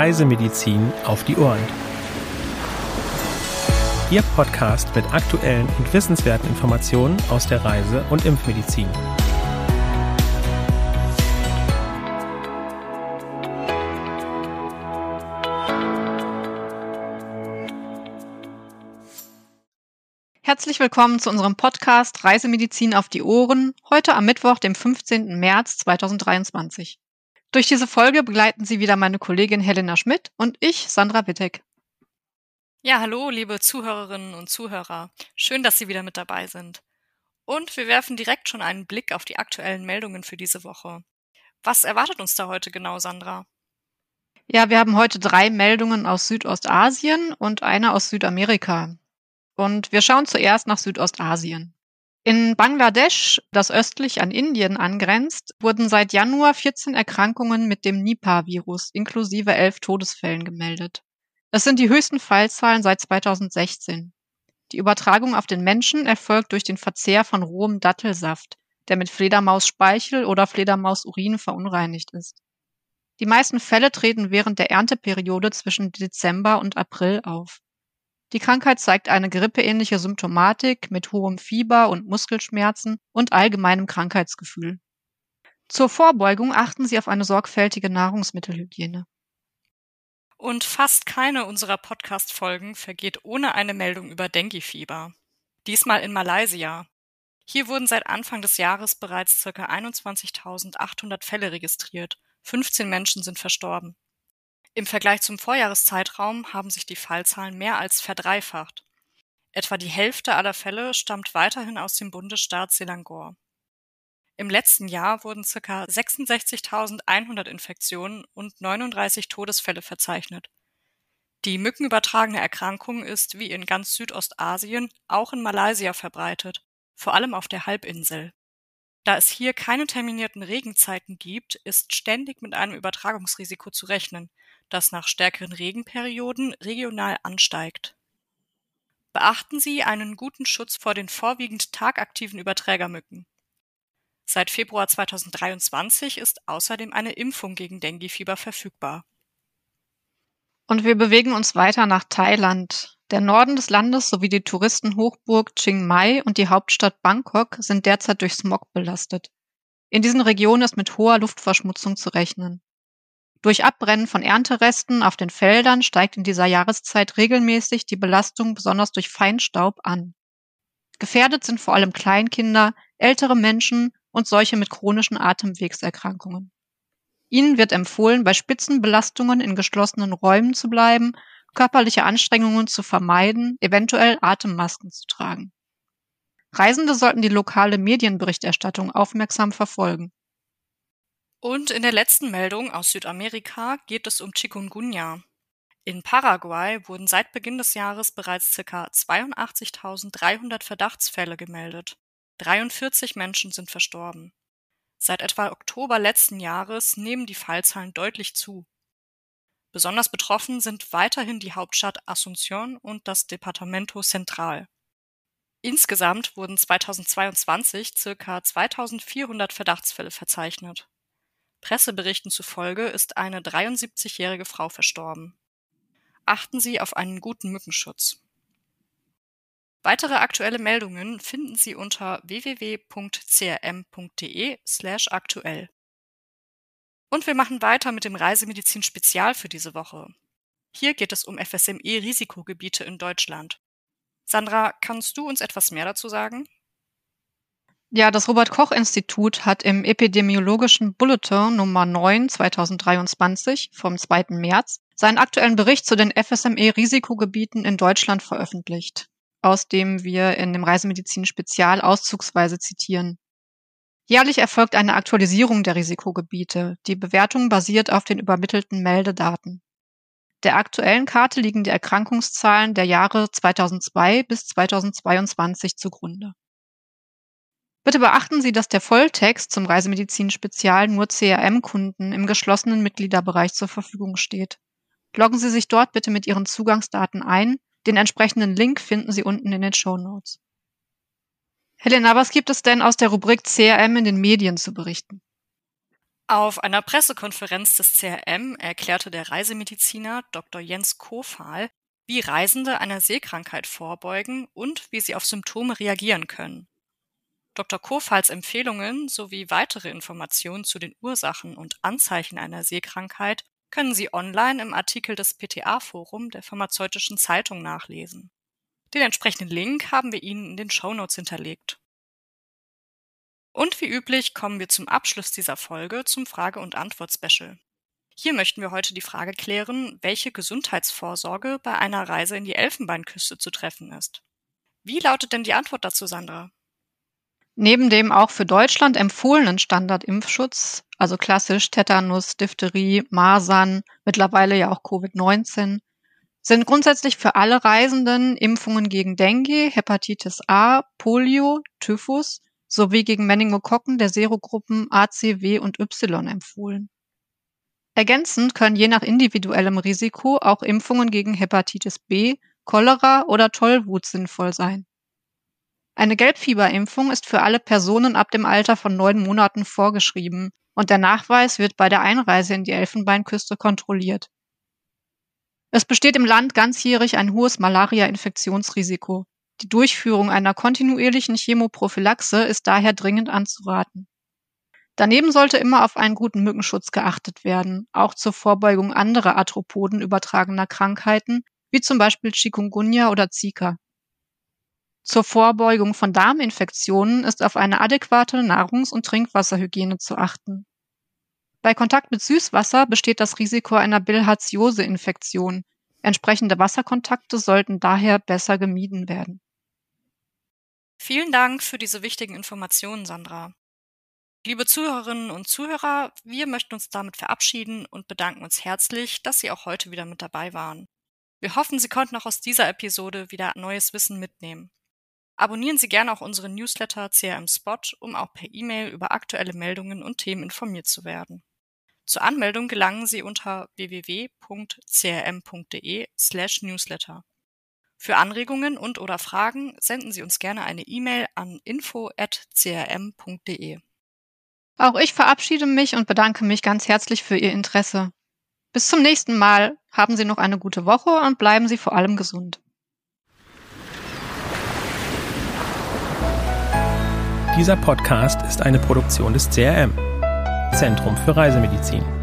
Reisemedizin auf die Ohren. Ihr Podcast mit aktuellen und wissenswerten Informationen aus der Reise- und Impfmedizin. Herzlich willkommen zu unserem Podcast Reisemedizin auf die Ohren, heute am Mittwoch, dem 15. März 2023. Durch diese Folge begleiten Sie wieder meine Kollegin Helena Schmidt und ich, Sandra Wittek. Ja, hallo, liebe Zuhörerinnen und Zuhörer. Schön, dass Sie wieder mit dabei sind. Und wir werfen direkt schon einen Blick auf die aktuellen Meldungen für diese Woche. Was erwartet uns da heute genau, Sandra? Ja, wir haben heute drei Meldungen aus Südostasien und eine aus Südamerika. Und wir schauen zuerst nach Südostasien. In Bangladesch, das östlich an Indien angrenzt, wurden seit Januar 14 Erkrankungen mit dem Nipah-Virus inklusive elf Todesfällen gemeldet. Das sind die höchsten Fallzahlen seit 2016. Die Übertragung auf den Menschen erfolgt durch den Verzehr von rohem Dattelsaft, der mit Fledermausspeichel oder Fledermausurin verunreinigt ist. Die meisten Fälle treten während der Ernteperiode zwischen Dezember und April auf. Die Krankheit zeigt eine grippeähnliche Symptomatik mit hohem Fieber und Muskelschmerzen und allgemeinem Krankheitsgefühl. Zur Vorbeugung achten Sie auf eine sorgfältige Nahrungsmittelhygiene. Und fast keine unserer Podcast-Folgen vergeht ohne eine Meldung über Dengue-Fieber. Diesmal in Malaysia. Hier wurden seit Anfang des Jahres bereits ca. 21.800 Fälle registriert. 15 Menschen sind verstorben. Im Vergleich zum Vorjahreszeitraum haben sich die Fallzahlen mehr als verdreifacht. Etwa die Hälfte aller Fälle stammt weiterhin aus dem Bundesstaat Selangor. Im letzten Jahr wurden ca. 66.100 Infektionen und 39 Todesfälle verzeichnet. Die mückenübertragene Erkrankung ist wie in ganz Südostasien auch in Malaysia verbreitet, vor allem auf der Halbinsel. Da es hier keine terminierten Regenzeiten gibt, ist ständig mit einem Übertragungsrisiko zu rechnen, das nach stärkeren Regenperioden regional ansteigt. Beachten Sie einen guten Schutz vor den vorwiegend tagaktiven Überträgermücken. Seit Februar 2023 ist außerdem eine Impfung gegen Denguefieber verfügbar. Und wir bewegen uns weiter nach Thailand. Der Norden des Landes sowie die Touristenhochburg Chiang Mai und die Hauptstadt Bangkok sind derzeit durch Smog belastet. In diesen Regionen ist mit hoher Luftverschmutzung zu rechnen. Durch Abbrennen von Ernteresten auf den Feldern steigt in dieser Jahreszeit regelmäßig die Belastung besonders durch Feinstaub an. Gefährdet sind vor allem Kleinkinder, ältere Menschen und solche mit chronischen Atemwegserkrankungen. Ihnen wird empfohlen, bei Spitzenbelastungen in geschlossenen Räumen zu bleiben, körperliche Anstrengungen zu vermeiden, eventuell Atemmasken zu tragen. Reisende sollten die lokale Medienberichterstattung aufmerksam verfolgen. Und in der letzten Meldung aus Südamerika geht es um Chikungunya. In Paraguay wurden seit Beginn des Jahres bereits ca. 82.300 Verdachtsfälle gemeldet. 43 Menschen sind verstorben. Seit etwa Oktober letzten Jahres nehmen die Fallzahlen deutlich zu. Besonders betroffen sind weiterhin die Hauptstadt Asunción und das Departamento Central. Insgesamt wurden 2022 ca. 2400 Verdachtsfälle verzeichnet. Presseberichten zufolge ist eine 73-jährige Frau verstorben. Achten Sie auf einen guten Mückenschutz. Weitere aktuelle Meldungen finden Sie unter www.crm.de/aktuell. Und wir machen weiter mit dem Reisemedizin Spezial für diese Woche. Hier geht es um FSME-Risikogebiete in Deutschland. Sandra, kannst du uns etwas mehr dazu sagen? Ja, das Robert Koch Institut hat im epidemiologischen Bulletin Nummer 9 2023 vom 2. März seinen aktuellen Bericht zu den FSME-Risikogebieten in Deutschland veröffentlicht, aus dem wir in dem Reisemedizin Spezial auszugsweise zitieren. Jährlich erfolgt eine Aktualisierung der Risikogebiete. Die Bewertung basiert auf den übermittelten Meldedaten. Der aktuellen Karte liegen die Erkrankungszahlen der Jahre 2002 bis 2022 zugrunde. Bitte beachten Sie, dass der Volltext zum Reisemedizin-Spezial nur CRM-Kunden im geschlossenen Mitgliederbereich zur Verfügung steht. Loggen Sie sich dort bitte mit Ihren Zugangsdaten ein. Den entsprechenden Link finden Sie unten in den Show Notes. Helena, was gibt es denn aus der Rubrik CRM in den Medien zu berichten? Auf einer Pressekonferenz des CRM erklärte der Reisemediziner Dr. Jens Kofahl, wie Reisende einer Seekrankheit vorbeugen und wie sie auf Symptome reagieren können. Dr. Kofals Empfehlungen sowie weitere Informationen zu den Ursachen und Anzeichen einer Seekrankheit können Sie online im Artikel des PTA-Forum der Pharmazeutischen Zeitung nachlesen. Den entsprechenden Link haben wir Ihnen in den Shownotes hinterlegt. Und wie üblich kommen wir zum Abschluss dieser Folge zum Frage- und Antwort-Special. Hier möchten wir heute die Frage klären, welche Gesundheitsvorsorge bei einer Reise in die Elfenbeinküste zu treffen ist. Wie lautet denn die Antwort dazu, Sandra? Neben dem auch für Deutschland empfohlenen Standardimpfschutz, also klassisch Tetanus, Diphtherie, Masern, mittlerweile ja auch Covid-19, sind grundsätzlich für alle Reisenden Impfungen gegen Dengue, Hepatitis A, Polio, Typhus sowie gegen Meningokokken der Serogruppen A, C, W und Y empfohlen. Ergänzend können je nach individuellem Risiko auch Impfungen gegen Hepatitis B, Cholera oder Tollwut sinnvoll sein. Eine Gelbfieberimpfung ist für alle Personen ab dem Alter von neun Monaten vorgeschrieben und der Nachweis wird bei der Einreise in die Elfenbeinküste kontrolliert. Es besteht im Land ganzjährig ein hohes Malaria-Infektionsrisiko. Die Durchführung einer kontinuierlichen Chemoprophylaxe ist daher dringend anzuraten. Daneben sollte immer auf einen guten Mückenschutz geachtet werden, auch zur Vorbeugung anderer Arthropoden übertragener Krankheiten, wie zum Beispiel Chikungunya oder Zika. Zur Vorbeugung von Darminfektionen ist auf eine adäquate Nahrungs- und Trinkwasserhygiene zu achten. Bei Kontakt mit Süßwasser besteht das Risiko einer Bilharziose-Infektion. Entsprechende Wasserkontakte sollten daher besser gemieden werden. Vielen Dank für diese wichtigen Informationen, Sandra. Liebe Zuhörerinnen und Zuhörer, wir möchten uns damit verabschieden und bedanken uns herzlich, dass Sie auch heute wieder mit dabei waren. Wir hoffen, Sie konnten auch aus dieser Episode wieder neues Wissen mitnehmen. Abonnieren Sie gerne auch unseren Newsletter CRM Spot, um auch per E-Mail über aktuelle Meldungen und Themen informiert zu werden. Zur Anmeldung gelangen Sie unter www.crm.de/newsletter. Für Anregungen und oder Fragen senden Sie uns gerne eine E-Mail an info@crm.de. Auch ich verabschiede mich und bedanke mich ganz herzlich für Ihr Interesse. Bis zum nächsten Mal. Haben Sie noch eine gute Woche und bleiben Sie vor allem gesund. Dieser Podcast ist eine Produktion des CRM, Zentrum für Reisemedizin.